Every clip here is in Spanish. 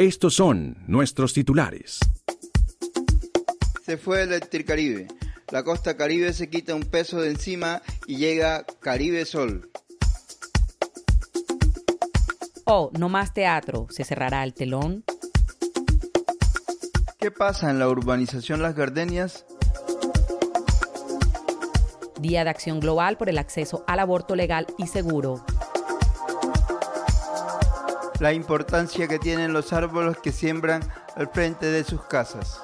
Estos son nuestros titulares. Se fue Electricaribe. La costa caribe se quita un peso de encima y llega Caribe Sol. Oh, no más teatro. Se cerrará el telón. ¿Qué pasa en la urbanización Las Gardenias? Día de Acción Global por el acceso al aborto legal y seguro la importancia que tienen los árboles que siembran al frente de sus casas.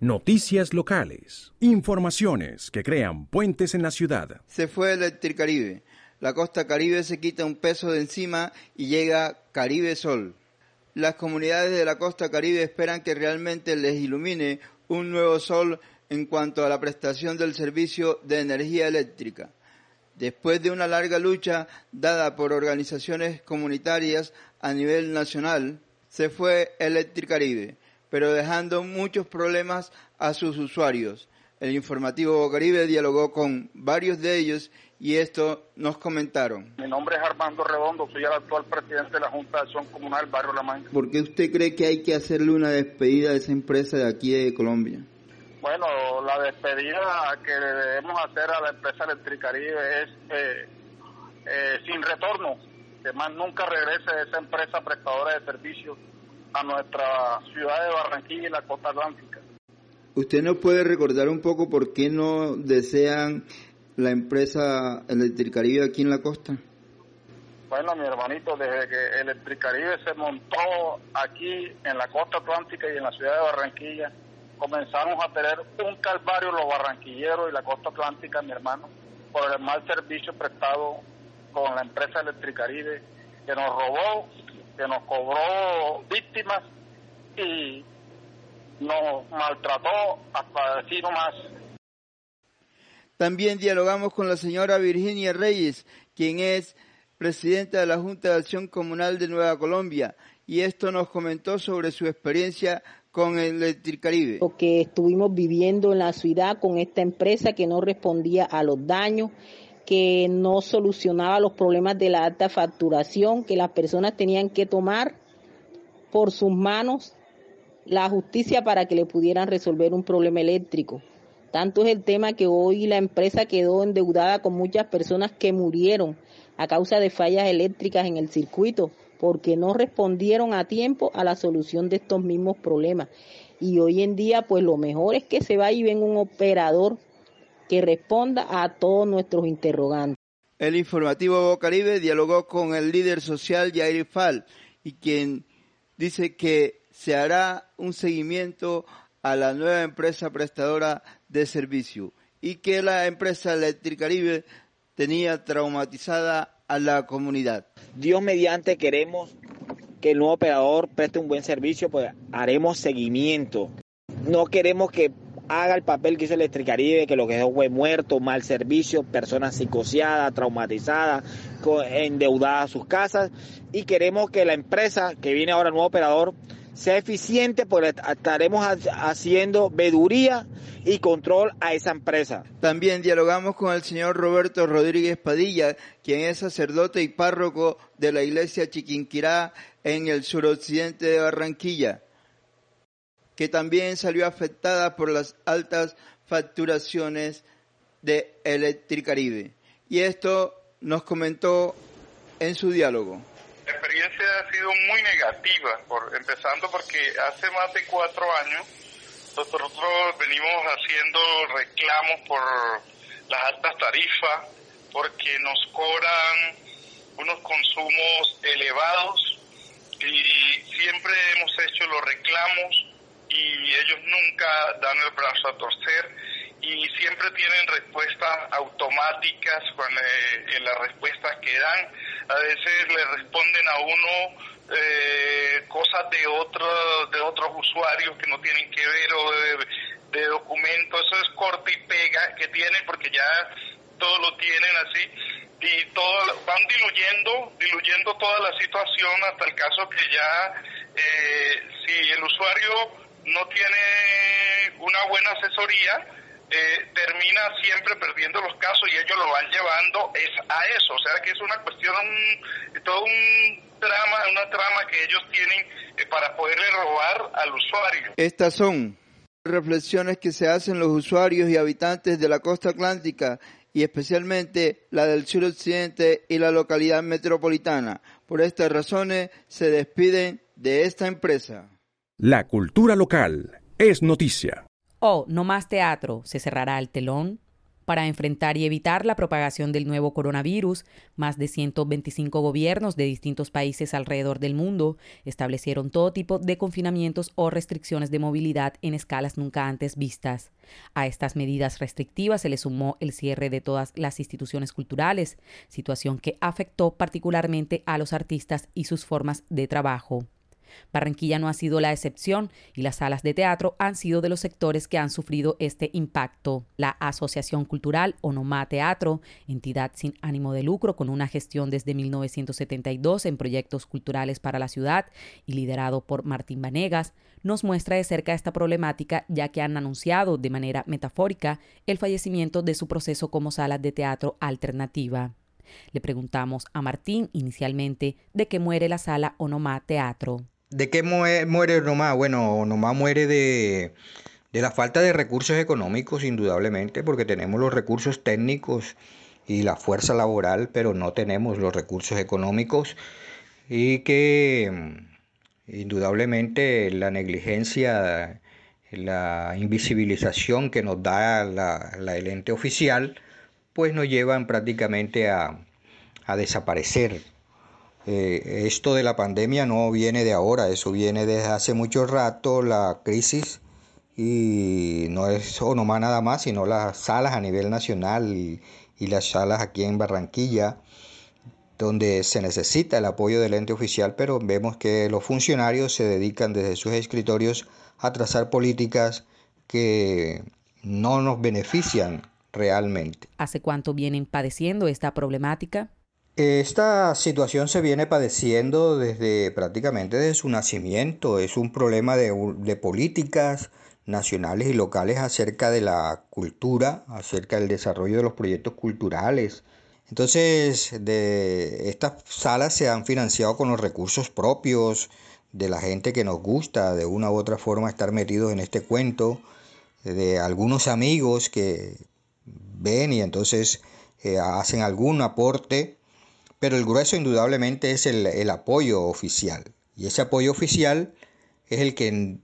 Noticias locales. Informaciones que crean puentes en la ciudad. Se fue Electricaribe. La costa caribe se quita un peso de encima y llega Caribe Sol. Las comunidades de la costa caribe esperan que realmente les ilumine un nuevo sol en cuanto a la prestación del servicio de energía eléctrica. Después de una larga lucha dada por organizaciones comunitarias a nivel nacional, se fue Electricaribe, pero dejando muchos problemas a sus usuarios. El informativo Caribe dialogó con varios de ellos y esto nos comentaron. Mi nombre es Armando Redondo, soy el actual presidente de la Junta de Acción Comunal Barrio La Mancha. ¿Por qué usted cree que hay que hacerle una despedida a esa empresa de aquí de Colombia? Bueno, la despedida que debemos hacer a la empresa Electricaribe es eh, eh, sin retorno, que más nunca regrese esa empresa prestadora de servicios a nuestra ciudad de Barranquilla y la costa atlántica. ¿Usted nos puede recordar un poco por qué no desean la empresa Electricaribe aquí en la costa? Bueno, mi hermanito, desde que Electricaribe se montó aquí en la costa atlántica y en la ciudad de Barranquilla, comenzamos a tener un calvario los barranquilleros y la costa atlántica, mi hermano, por el mal servicio prestado con la empresa Electricaribe, que nos robó, que nos cobró víctimas y nos maltrató hasta decir más. También dialogamos con la señora Virginia Reyes, quien es presidenta de la Junta de Acción Comunal de Nueva Colombia, y esto nos comentó sobre su experiencia con el Electricaribe. Lo que estuvimos viviendo en la ciudad con esta empresa que no respondía a los daños, que no solucionaba los problemas de la alta facturación, que las personas tenían que tomar por sus manos la justicia para que le pudieran resolver un problema eléctrico. Tanto es el tema que hoy la empresa quedó endeudada con muchas personas que murieron a causa de fallas eléctricas en el circuito porque no respondieron a tiempo a la solución de estos mismos problemas. Y hoy en día, pues lo mejor es que se vaya y venga un operador que responda a todos nuestros interrogantes. El informativo Caribe dialogó con el líder social Yair Fal y quien dice que se hará un seguimiento a la nueva empresa prestadora de servicio y que la empresa Electricaribe tenía traumatizada a la comunidad. Dios mediante queremos que el nuevo operador preste un buen servicio, pues haremos seguimiento. No queremos que haga el papel que hizo Electricaribe, que lo que dejó fue muerto, mal servicio, personas psicoseadas, traumatizadas, endeudadas a sus casas. Y queremos que la empresa que viene ahora, el nuevo operador, sea eficiente, porque estaremos haciendo veduría y control a esa empresa. También dialogamos con el señor Roberto Rodríguez Padilla, quien es sacerdote y párroco de la iglesia Chiquinquirá en el suroccidente de Barranquilla, que también salió afectada por las altas facturaciones de Electricaribe. Y esto nos comentó en su diálogo. Ha sido muy negativa, por, empezando porque hace más de cuatro años nosotros venimos haciendo reclamos por las altas tarifas, porque nos cobran unos consumos elevados y siempre hemos hecho los reclamos y ellos nunca dan el brazo a torcer y siempre tienen respuestas automáticas eh, en las respuestas que dan. A veces le responden a uno eh, cosas de otros de otros usuarios que no tienen que ver o de, documentos. Eso es corte y pega que tienen porque ya todo lo tienen así y todo van diluyendo diluyendo toda la situación hasta el caso que ya eh, si el usuario no tiene una buena asesoría eh, termina siempre perdiendo los casos y ellos lo van llevando es a eso, o sea que es una cuestión, todo un drama, una trama que ellos tienen eh, para poderle robar al usuario. Estas son reflexiones que se hacen los usuarios y habitantes de la costa atlántica y especialmente la del suroccidente y la localidad metropolitana. Por estas razones se despiden de esta empresa. La cultura local es noticia. Oh, no más teatro, se cerrará el telón. Para enfrentar y evitar la propagación del nuevo coronavirus, más de 125 gobiernos de distintos países alrededor del mundo establecieron todo tipo de confinamientos o restricciones de movilidad en escalas nunca antes vistas. A estas medidas restrictivas se le sumó el cierre de todas las instituciones culturales, situación que afectó particularmente a los artistas y sus formas de trabajo. Barranquilla no ha sido la excepción y las salas de teatro han sido de los sectores que han sufrido este impacto. La Asociación Cultural Onomá Teatro, entidad sin ánimo de lucro con una gestión desde 1972 en proyectos culturales para la ciudad y liderado por Martín Vanegas, nos muestra de cerca esta problemática ya que han anunciado de manera metafórica el fallecimiento de su proceso como sala de teatro alternativa. Le preguntamos a Martín inicialmente de qué muere la sala Onomá Teatro. ¿De qué muere, Onomá? Bueno, Onomá muere de, de la falta de recursos económicos, indudablemente, porque tenemos los recursos técnicos y la fuerza laboral, pero no tenemos los recursos económicos y que mm, indudablemente la negligencia, la invisibilización que nos da la, el ente oficial, pues nos llevan prácticamente a, a desaparecer eh, esto de la pandemia no viene de ahora, eso viene desde hace mucho rato, la crisis, y no es Onomá nada más, sino las salas a nivel nacional y, las salas aquí en Barranquilla, donde se necesita el apoyo del ente oficial, pero vemos que los funcionarios se dedican desde sus escritorios a trazar políticas que no nos benefician realmente. ¿Hace cuánto vienen padeciendo esta problemática? Esta situación se viene padeciendo desde prácticamente desde su nacimiento. Es un problema de, políticas nacionales y locales acerca de la cultura, acerca del desarrollo de los proyectos culturales. Entonces, de estas salas se han financiado con los recursos propios de la gente que nos gusta de una u otra forma estar metidos en este cuento, de algunos amigos que ven y entonces eh, hacen algún aporte pero el grueso indudablemente es el, apoyo oficial. Y ese apoyo oficial es el que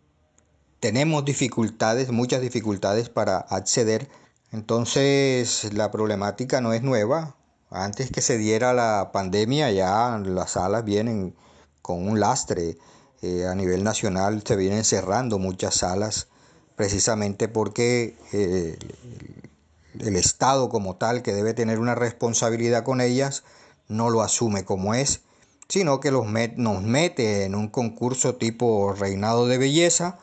tenemos dificultades, muchas dificultades para acceder. Entonces la problemática no es nueva. Antes que se diera la pandemia ya las salas vienen con un lastre. Eh, a nivel nacional se vienen cerrando muchas salas precisamente porque eh, el Estado como tal que debe tener una responsabilidad con ellas no lo asume como es, sino que los nos mete en un concurso tipo reinado de belleza,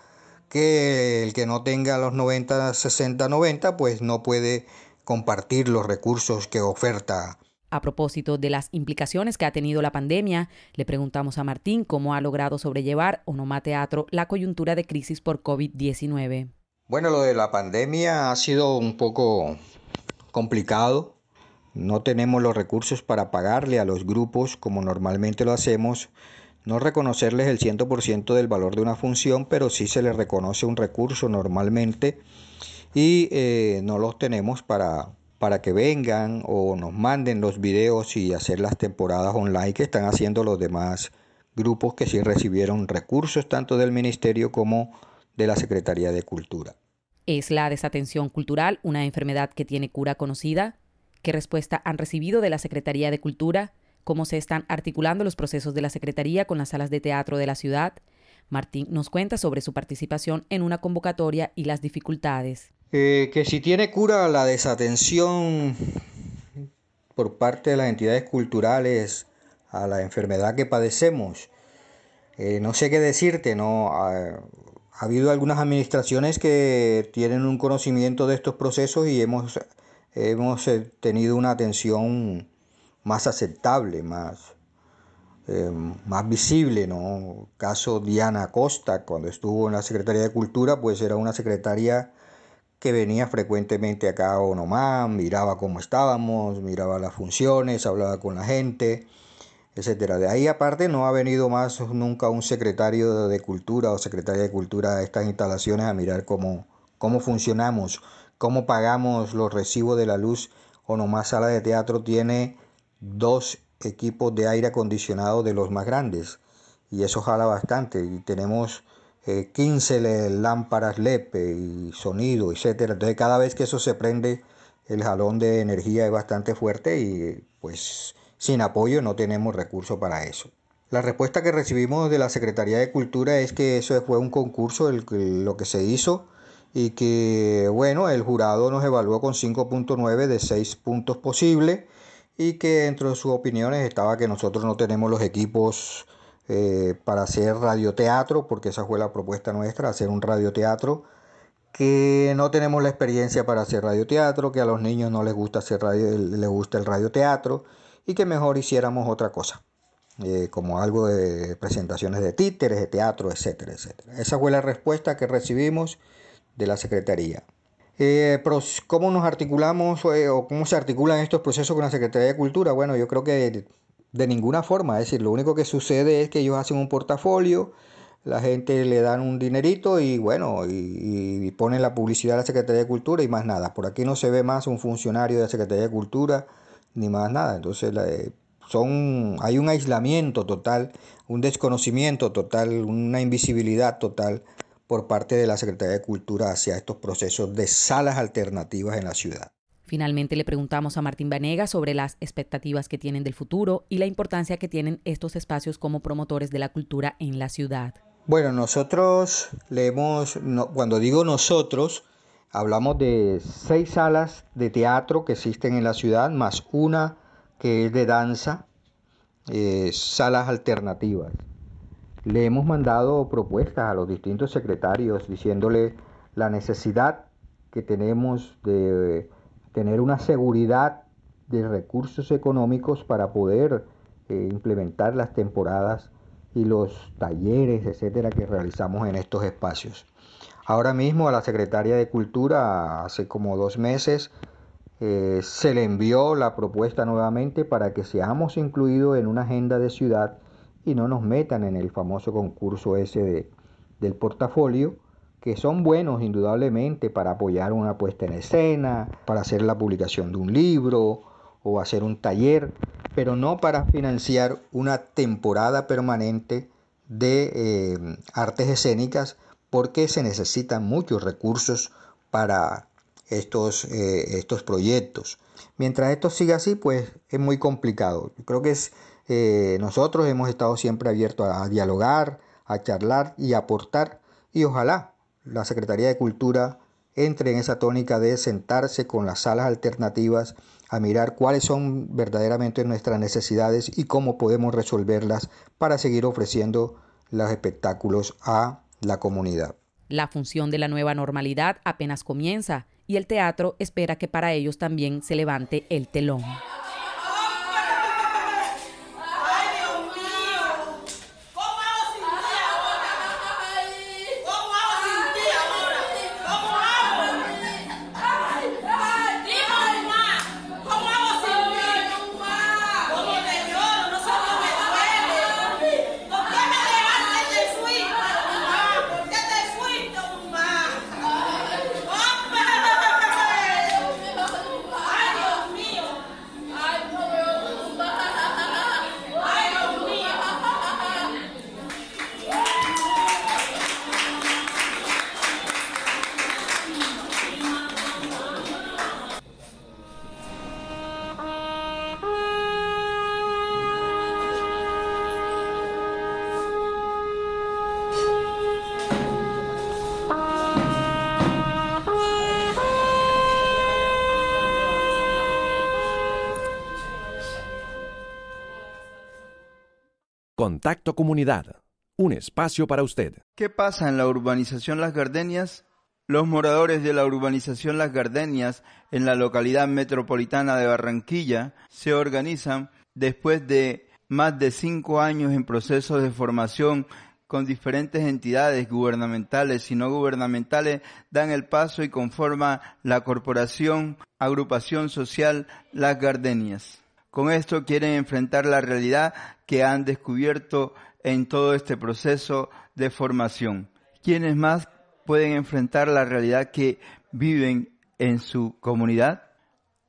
que el que no tenga los 90, 60, 90, pues no puede compartir los recursos que oferta. A propósito de las implicaciones que ha tenido la pandemia, le preguntamos a Martín cómo ha logrado sobrellevar Onoma Teatro la coyuntura de crisis por COVID-19. Bueno, lo de la pandemia ha sido un poco complicado no tenemos los recursos para pagarle a los grupos como normalmente lo hacemos, no reconocerles el 100% del valor de una función, pero sí se les reconoce un recurso normalmente y eh, no los tenemos para, para que vengan o nos manden los videos y hacer las temporadas online que están haciendo los demás grupos que sí recibieron recursos tanto del Ministerio como de la Secretaría de Cultura. ¿Es la desatención cultural una enfermedad que tiene cura conocida? ¿Qué respuesta han recibido de la Secretaría de Cultura? ¿Cómo se están articulando los procesos de la Secretaría con las salas de teatro de la ciudad? Martín nos cuenta sobre su participación en una convocatoria y las dificultades. Eh, que si tiene cura la desatención por parte de las entidades culturales a la enfermedad que padecemos, eh, no sé qué decirte, no ha, habido algunas administraciones que tienen un conocimiento de estos procesos y hemos, hemos eh, tenido una atención más aceptable, más, eh, más visible, ¿no? Caso Diana Costa, cuando estuvo en la Secretaría de Cultura, pues era una secretaria que venía frecuentemente acá a Onomán, miraba cómo estábamos, miraba las funciones, hablaba con la gente, etcétera. De ahí aparte no ha venido más nunca un secretario de Cultura o secretaria de Cultura a estas instalaciones a mirar cómo, cómo funcionamos, cómo pagamos los recibos de la luz. Onomás Sala de Teatro tiene dos equipos de aire acondicionado de los más grandes y eso jala bastante y tenemos 15 eh, lámparas LED y sonido, etcétera. Entonces cada vez que eso se prende el jalón de energía es bastante fuerte y pues sin apoyo no tenemos recursos para eso. La respuesta que recibimos de la Secretaría de Cultura es que eso fue un concurso lo que se hizo y que bueno, el jurado nos evaluó con 5.9 de 6 puntos posibles y que entre sus opiniones estaba que nosotros no tenemos los equipos eh, para hacer radioteatro, porque esa fue la propuesta nuestra, hacer un radioteatro, que no tenemos la experiencia para hacer radioteatro, que a los niños no les gusta hacer radio, les gusta el radioteatro y que mejor hiciéramos otra cosa, eh, como algo de presentaciones de títeres, de teatro, etcétera, etcétera. Esa fue la respuesta que recibimos de la Secretaría. Eh, ¿Cómo nos articulamos eh, o cómo se articulan estos procesos con la Secretaría de Cultura? Bueno, yo creo que de, ninguna forma. Es decir, lo único que sucede es que ellos hacen un portafolio, la gente le dan un dinerito y bueno, y, ponen la publicidad a la Secretaría de Cultura y más nada. Por aquí no se ve más un funcionario de la Secretaría de Cultura ni más nada. Entonces, son, hay un aislamiento total, un desconocimiento total, una invisibilidad total por parte de la Secretaría de Cultura hacia estos procesos de salas alternativas en la ciudad. Finalmente le preguntamos a Martín Vanega sobre las expectativas que tienen del futuro y la importancia que tienen estos espacios como promotores de la cultura en la ciudad. Bueno, nosotros leemos, cuando digo nosotros, hablamos de seis salas de teatro que existen en la ciudad, más una que es de danza, eh, salas alternativas. Le hemos mandado propuestas a los distintos secretarios diciéndole la necesidad que tenemos de tener una seguridad de recursos económicos para poder eh, implementar las temporadas y los talleres, etcétera, que realizamos en estos espacios. Ahora mismo a la Secretaria de Cultura, hace como dos meses, eh, se le envió la propuesta nuevamente para que seamos incluidos en una agenda de ciudad y no nos metan en el famoso concurso ese del portafolio, que son buenos indudablemente para apoyar una puesta en escena, para hacer la publicación de un libro o hacer un taller, pero no para financiar una temporada permanente de eh, artes escénicas porque se necesitan muchos recursos para estos, eh, estos proyectos. Mientras esto siga así, pues es muy complicado. Creo que es eh, nosotros hemos estado siempre abiertos a, dialogar, a charlar y a aportar y ojalá la Secretaría de Cultura entre en esa tónica de sentarse con las salas alternativas a mirar cuáles son verdaderamente nuestras necesidades y cómo podemos resolverlas para seguir ofreciendo los espectáculos a la comunidad. La función de la nueva normalidad apenas comienza y el teatro espera que para ellos también se levante el telón. Contacto Comunidad, un espacio para usted. ¿Qué pasa en la urbanización Las Gardenias? Los moradores de la urbanización Las Gardenias en la localidad metropolitana de Barranquilla se organizan después de más de cinco años en procesos de formación con diferentes entidades gubernamentales y no gubernamentales, dan el paso y conforman la corporación Agrupación Social Las Gardenias. Con esto quieren enfrentar la realidad que han descubierto en todo este proceso de formación. ¿Quiénes más pueden enfrentar la realidad que viven en su comunidad?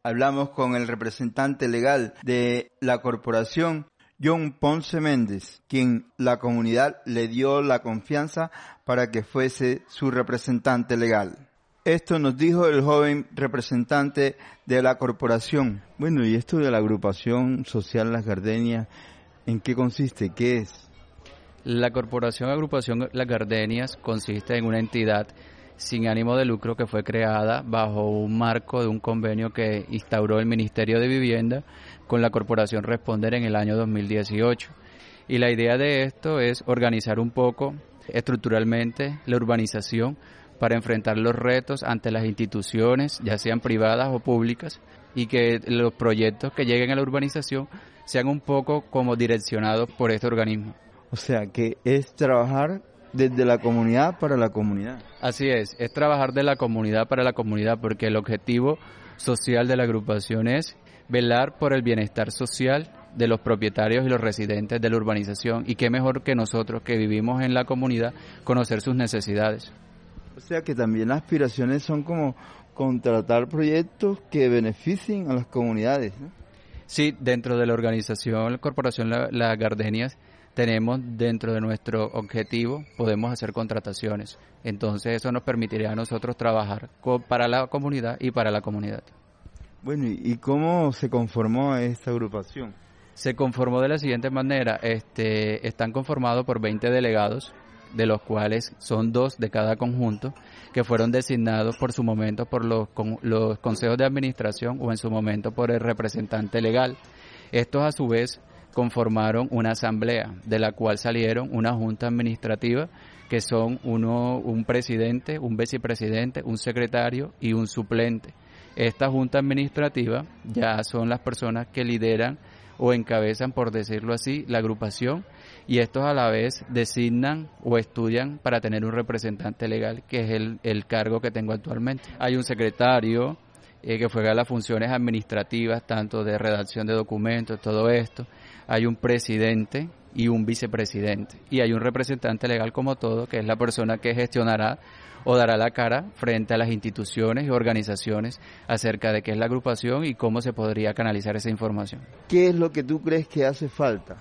Hablamos con el representante legal de la corporación, John Ponce Méndez, quien la comunidad le dio la confianza para que fuese su representante legal. Esto nos dijo el joven representante de la corporación. Bueno, y esto de la agrupación social Las Gardenias, ¿en qué consiste? ¿Qué es? La corporación Agrupación Las Gardenias consiste en una entidad sin ánimo de lucro que fue creada bajo un marco de un convenio que instauró el Ministerio de Vivienda con la Corporación Responder en el año 2018. Y la idea de esto es organizar un poco estructuralmente la urbanización para enfrentar los retos ante las instituciones, ya sean privadas o públicas, y que los proyectos que lleguen a la urbanización sean un poco como direccionados por este organismo. O sea, que es trabajar desde la comunidad para la comunidad. Así es, es trabajar de la comunidad para la comunidad, porque el objetivo social de la agrupación es velar por el bienestar social de los propietarios y los residentes de la urbanización y qué mejor que nosotros que vivimos en la comunidad conocer sus necesidades. O sea que también las aspiraciones son como contratar proyectos que beneficien a las comunidades. Sí, dentro de la organización, la corporación Las Gardenias, tenemos dentro de nuestro objetivo, podemos hacer contrataciones. Entonces eso nos permitiría a nosotros trabajar para la comunidad y para la comunidad. Bueno, ¿y cómo se conformó esta agrupación? Se conformó de la siguiente manera, este, están conformados por 20 delegados de los cuales son dos de cada conjunto, que fueron designados por su momento por los, los consejos de administración o en su momento por el representante legal. Estos a su vez conformaron una asamblea, de la cual salieron una junta administrativa que son uno, un presidente, un vicepresidente, un secretario y un suplente. Esta junta administrativa ya son las personas que lideran o encabezan, por decirlo así, la agrupación y estos a la vez designan o estudian para tener un representante legal, que es el, cargo que tengo actualmente. Hay un secretario eh, que juega las funciones administrativas, tanto de redacción de documentos, todo esto. Hay un presidente y un vicepresidente. Y hay un representante legal como todo, que es la persona que gestionará o dará la cara frente a las instituciones y organizaciones acerca de qué es la agrupación y cómo se podría canalizar esa información. ¿Qué es lo que tú crees que hace falta?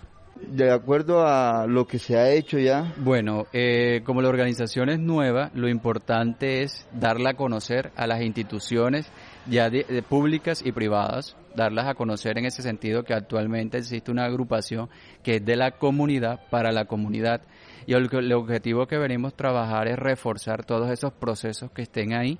De acuerdo a lo que se ha hecho ya? Bueno, eh, como la organización es nueva, lo importante es darla a conocer a las instituciones ya públicas y privadas, darlas a conocer en ese sentido que actualmente existe una agrupación que es de la comunidad para la comunidad y el, el objetivo que venimos a trabajar es reforzar todos esos procesos que estén ahí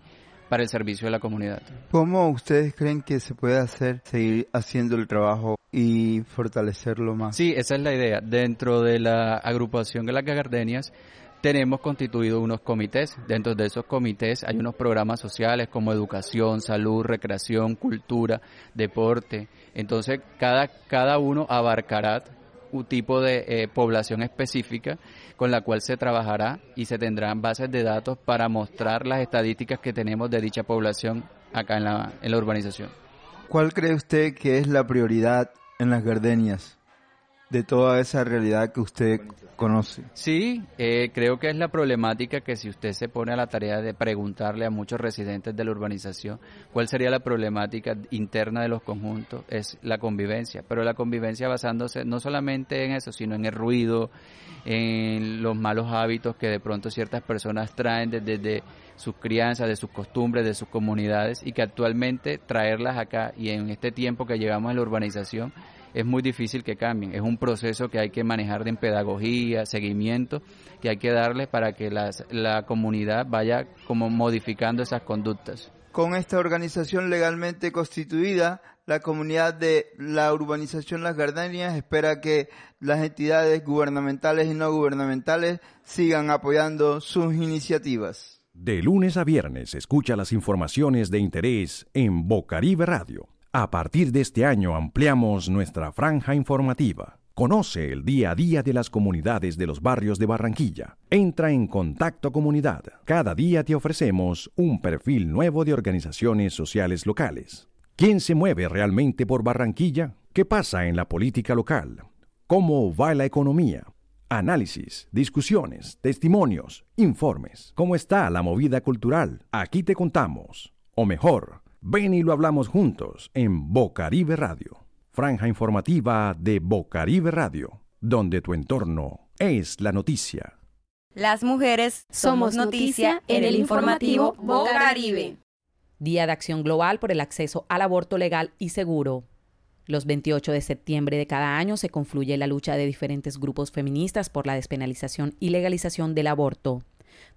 para el servicio de la comunidad. ¿Cómo ustedes creen que se puede hacer, seguir haciendo el trabajo y fortalecerlo más? Sí, esa es la idea. Dentro de la agrupación de las gardenias tenemos constituido unos comités. Dentro de esos comités hay unos programas sociales como educación, salud, recreación, cultura, deporte. Entonces, cada, cada uno abarcará un tipo de eh, población específica con la cual se trabajará y se tendrán bases de datos para mostrar las estadísticas que tenemos de dicha población acá en la, en la urbanización. ¿Cuál cree usted que es la prioridad en las gardenias? De toda esa realidad que usted conoce. Sí, eh, creo que es la problemática que si usted se pone a la tarea de preguntarle a muchos residentes de la urbanización cuál sería la problemática interna de los conjuntos, es la convivencia, pero la convivencia basándose no solamente en eso, sino en el ruido, en los malos hábitos que de pronto ciertas personas traen desde, desde sus crianzas, de sus costumbres, de sus comunidades y que actualmente traerlas acá y en este tiempo que llevamos en la urbanización es muy difícil que cambien. Es un proceso que hay que manejar en pedagogía, seguimiento, que hay que darle para que la comunidad vaya como modificando esas conductas. Con esta organización legalmente constituida, la comunidad de la urbanización Las Gardenias espera que las entidades gubernamentales y no gubernamentales sigan apoyando sus iniciativas. De lunes a viernes escucha las informaciones de interés en Bocaribe Radio. A partir de este año ampliamos nuestra franja informativa. Conoce el día a día de las comunidades de los barrios de Barranquilla. Entra en Contacto Comunidad. Cada día te ofrecemos un perfil nuevo de organizaciones sociales locales. ¿Quién se mueve realmente por Barranquilla? ¿Qué pasa en la política local? ¿Cómo va la economía? Análisis, discusiones, testimonios, informes. ¿Cómo está la movida cultural? Aquí te contamos. O mejor, ven y lo hablamos juntos en Bocaribe Radio franja informativa de Bocaribe Radio, donde tu entorno es la noticia. Las mujeres somos noticia en el informativo Bocaribe. Día de Acción Global por el acceso al aborto legal y seguro. Los 28 de septiembre de cada año se confluye la lucha de diferentes grupos feministas por la despenalización y legalización del aborto.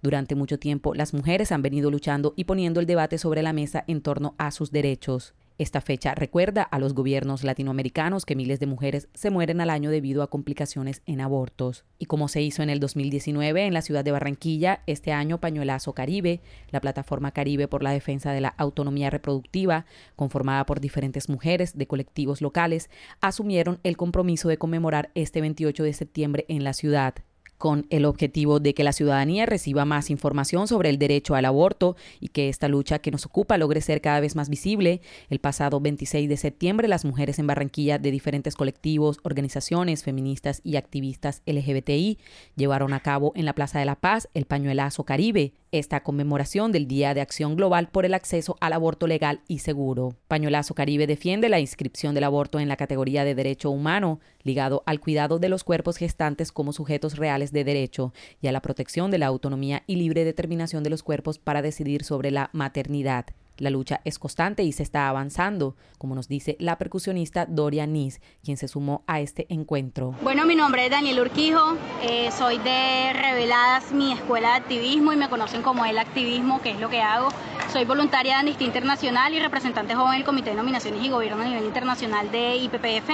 Durante mucho tiempo, las mujeres han venido luchando y poniendo el debate sobre la mesa en torno a sus derechos. Esta fecha recuerda a los gobiernos latinoamericanos que miles de mujeres se mueren al año debido a complicaciones en abortos. Y como se hizo en el 2019 en la ciudad de Barranquilla, este año Pañuelazo Caribe, la plataforma Caribe por la defensa de la autonomía reproductiva, conformada por diferentes mujeres de colectivos locales, asumieron el compromiso de conmemorar este 28 de septiembre en la ciudad con el objetivo de que la ciudadanía reciba más información sobre el derecho al aborto y que esta lucha que nos ocupa logre ser cada vez más visible. El pasado 26 de septiembre, las mujeres en Barranquilla de diferentes colectivos, organizaciones feministas y activistas LGBTI llevaron a cabo en la Plaza de la Paz el pañuelazo Caribe, esta conmemoración del Día de Acción Global por el acceso al aborto legal y seguro. Pañuelazo Caribe defiende la inscripción del aborto en la categoría de derecho humano, ligado al cuidado de los cuerpos gestantes como sujetos reales de derecho y a la protección de la autonomía y libre determinación de los cuerpos para decidir sobre la maternidad. La lucha es constante y se está avanzando, como nos dice la percusionista Doria Nis, quien se sumó a este encuentro. Bueno, mi nombre es Daniel Urquijo, eh, soy de Reveladas, mi escuela de activismo y me conocen como el activismo, que es lo que hago. Soy voluntaria de Amnistía Internacional y representante joven del Comité de Nominaciones y Gobierno a nivel internacional de IPPF.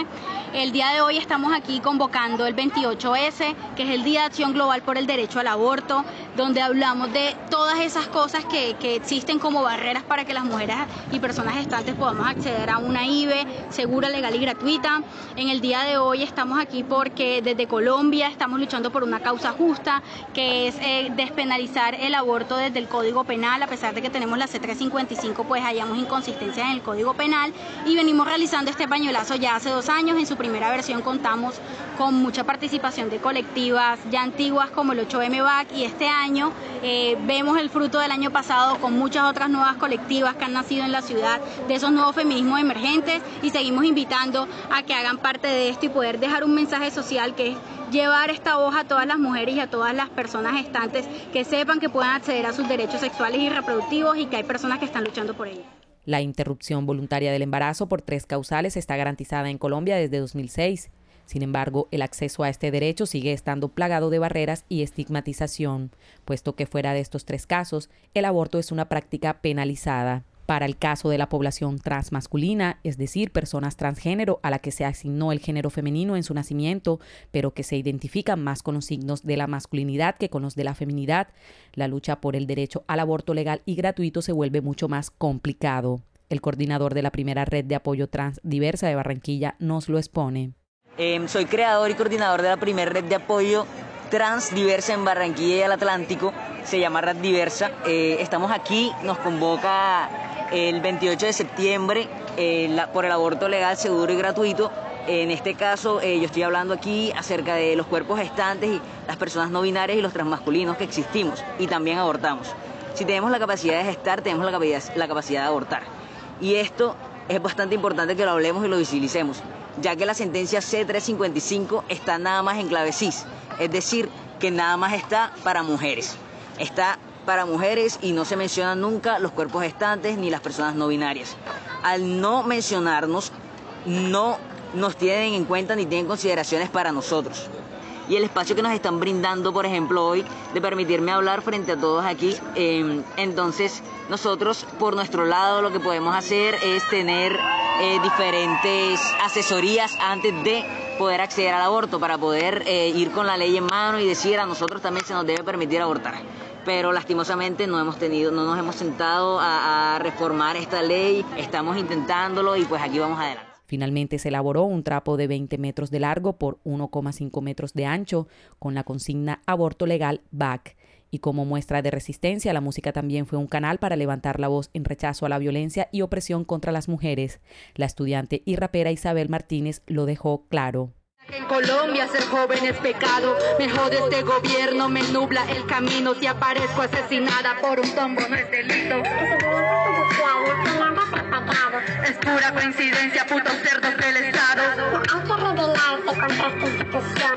El día de hoy estamos aquí convocando el 28S, que es el Día de Acción Global por el Derecho al Aborto, donde hablamos de todas esas cosas que, que existen como barreras para que las mujeres y personas gestantes podamos acceder a una IVE segura, legal y gratuita. En el día de hoy estamos aquí porque desde Colombia estamos luchando por una causa justa, que es eh, despenalizar el aborto desde el Código Penal, a pesar de que tenemos la C355, pues hayamos inconsistencias en el Código Penal y venimos realizando este pañuelazo ya hace dos años. En su primera versión contamos con mucha participación de colectivas ya antiguas como el 8M BAC y este año eh, vemos el fruto del año pasado con muchas otras nuevas colectivas que han nacido en la ciudad, de esos nuevos feminismos emergentes y seguimos invitando a que hagan parte de esto y poder dejar un mensaje social que es llevar esta hoja a todas las mujeres y a todas las personas gestantes que sepan que puedan acceder a sus derechos sexuales y reproductivos y que hay personas que están luchando por ello. La interrupción voluntaria del embarazo por tres causales está garantizada en Colombia desde 2006. Sin embargo, el acceso a este derecho sigue estando plagado de barreras y estigmatización, puesto que fuera de estos tres casos, el aborto es una práctica penalizada. Para el caso de la población transmasculina, es decir, personas transgénero a la que se asignó el género femenino en su nacimiento, pero que se identifican más con los signos de la masculinidad que con los de la feminidad, la lucha por el derecho al aborto legal y gratuito se vuelve mucho más complicado. El coordinador de la primera red de apoyo trans diversa de Barranquilla nos lo expone. Em, soy creador y coordinador de la primera red de apoyo trans diversa en Barranquilla y el Atlántico. Se llama Red Diversa. Eh, estamos aquí, nos convoca el 28 de septiembre eh, por el aborto legal, seguro y gratuito. En este caso, eh, yo estoy hablando aquí acerca de los cuerpos gestantes y las personas no binarias y los transmasculinos que existimos y también abortamos. Si tenemos la capacidad de gestar, tenemos la capacidad, la capacidad de abortar. Y esto es bastante importante que lo hablemos y lo visibilicemos ya que la sentencia C355 está nada más en clave cis, es decir, que nada más está para mujeres. Está para mujeres y no se mencionan nunca los cuerpos gestantes ni las personas no binarias. Al no mencionarnos, no nos tienen en cuenta ni tienen consideraciones para nosotros. Y el espacio que nos están brindando, por ejemplo, hoy, de permitirme hablar frente a todos aquí. Em, entonces, nosotros, por nuestro lado, lo que podemos hacer es tener eh, diferentes asesorías antes de poder acceder al aborto, para poder eh, ir con la ley en mano y decir a nosotros también se nos debe permitir abortar pero lastimosamente no hemos tenido, no nos hemos sentado a, a reformar esta ley, estamos intentándolo y pues aquí vamos adelante. Finalmente se elaboró un trapo de 20 metros de largo por 1,5 metros de ancho con la consigna aborto legal BAC. Y como muestra de resistencia, la música también fue un canal para levantar la voz en rechazo a la violencia y opresión contra las mujeres. La estudiante y rapera Isabel Martínez lo dejó claro. En Colombia ser joven es pecado, me jode este gobierno, me nubla el camino, si aparezco asesinada por un tombo no es delito. Es pura coincidencia, putos cerdos del Estado.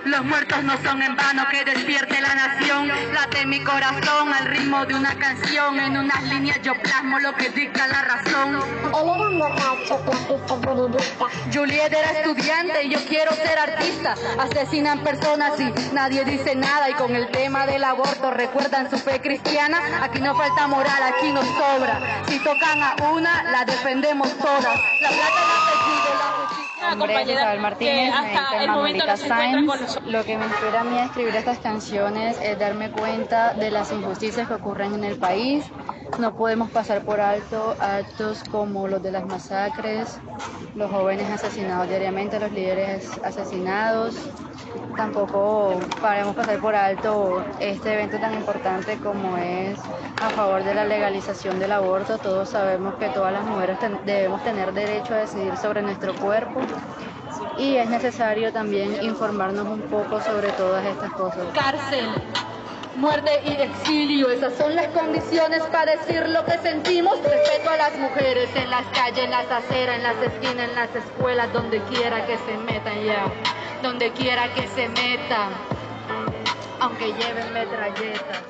Los muertos no son en vano, que despierte la nación. Late mi corazón al ritmo de una canción. En unas líneas yo plasmo lo que dicta la razón. Él era un borracho, Juliet era estudiante y yo quiero ser artista. Asesinan personas y nadie dice nada. Y con el tema del aborto recuerdan su fe cristiana. Aquí no falta moral, aquí nos sobra. Si tocan a una, la defendemos todas. La plata la la justicia Isabel Martínez, hasta el momento Lo que me inspira a mí a escribir estas canciones es darme cuenta de las injusticias que ocurren en el país. No podemos pasar por alto actos como los de las masacres, los jóvenes asesinados diariamente, los líderes asesinados. Tampoco podemos pasar por alto este evento tan importante como es a favor de la legalización del aborto. Todos sabemos que todas las mujeres debemos tener derecho a decidir sobre nuestro cuerpo y es necesario también informarnos un poco sobre todas estas cosas. Cárcel, muerte y exilio, esas son las condiciones para decir lo que sentimos. Respeto a las mujeres en las calles, en las aceras, en las esquinas, en las escuelas, donde quiera que se metan ya, donde quiera que se metan, aunque lleven metralletas.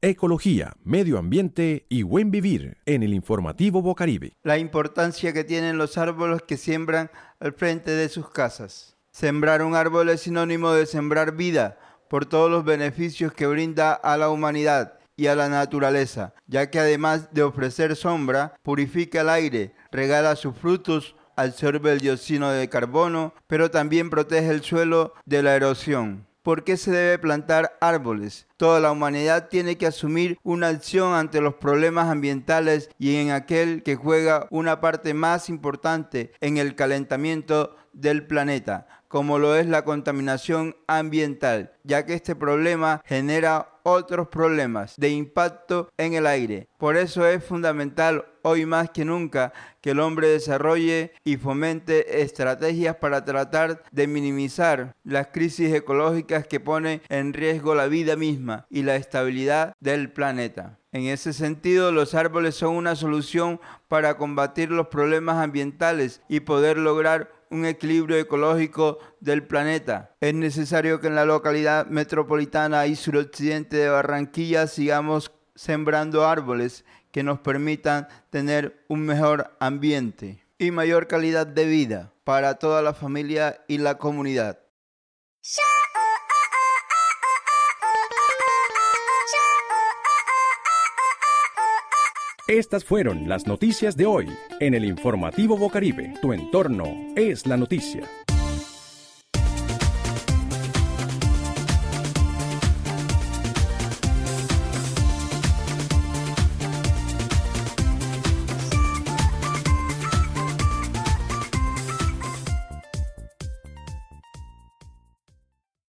Ecología, medio ambiente y buen vivir en el informativo Bocaribe. La importancia que tienen los árboles que siembran al frente de sus casas. Sembrar un árbol es sinónimo de sembrar vida por todos los beneficios que brinda a la humanidad y a la naturaleza, ya que además de ofrecer sombra, purifica el aire, regala sus frutos, absorbe el dióxido de carbono, pero también protege el suelo de la erosión. ¿Por qué se debe plantar árboles? Toda la humanidad tiene que asumir una acción ante los problemas ambientales y en aquel que juega una parte más importante en el calentamiento del planeta, como lo es la contaminación ambiental, ya que este problema genera otros problemas de impacto en el aire. Por eso es fundamental hoy más que nunca que el hombre desarrolle y fomente estrategias para tratar de minimizar las crisis ecológicas que ponen en riesgo la vida misma y la estabilidad del planeta. En ese sentido, los árboles son una solución para combatir los problemas ambientales y poder lograr un equilibrio ecológico del planeta. Es necesario que en la localidad metropolitana y suroccidente de Barranquilla sigamos sembrando árboles que nos permitan tener un mejor ambiente y mayor calidad de vida para toda la familia y la comunidad. Estas fueron las noticias de hoy en el informativo Bocaribe. Tu entorno es la noticia.